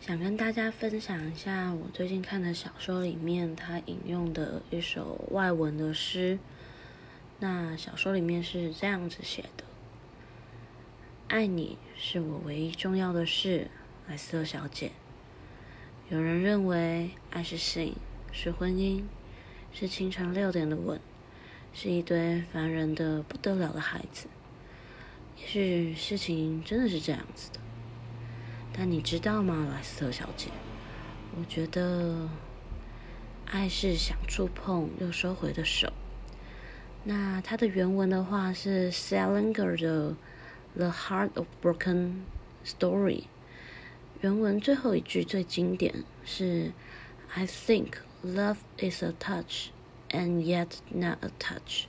想跟大家分享一下我最近看的小说里面，他引用的一首外文的诗。那小说里面是这样子写的：“爱你是我唯一重要的事，莱斯特小姐。有人认为爱是性，是婚姻，是清晨六点的吻，是一堆烦人的不得了的孩子。也许事情真的是这样子的。但你知道吗，莱斯特小姐？我觉得爱是想触碰又收回的手。”那它的原文的话是 Salinger 的《The Heart of Broken Story》。原文最后一句最经典是 "I think love is a touch, and yet not a touch"。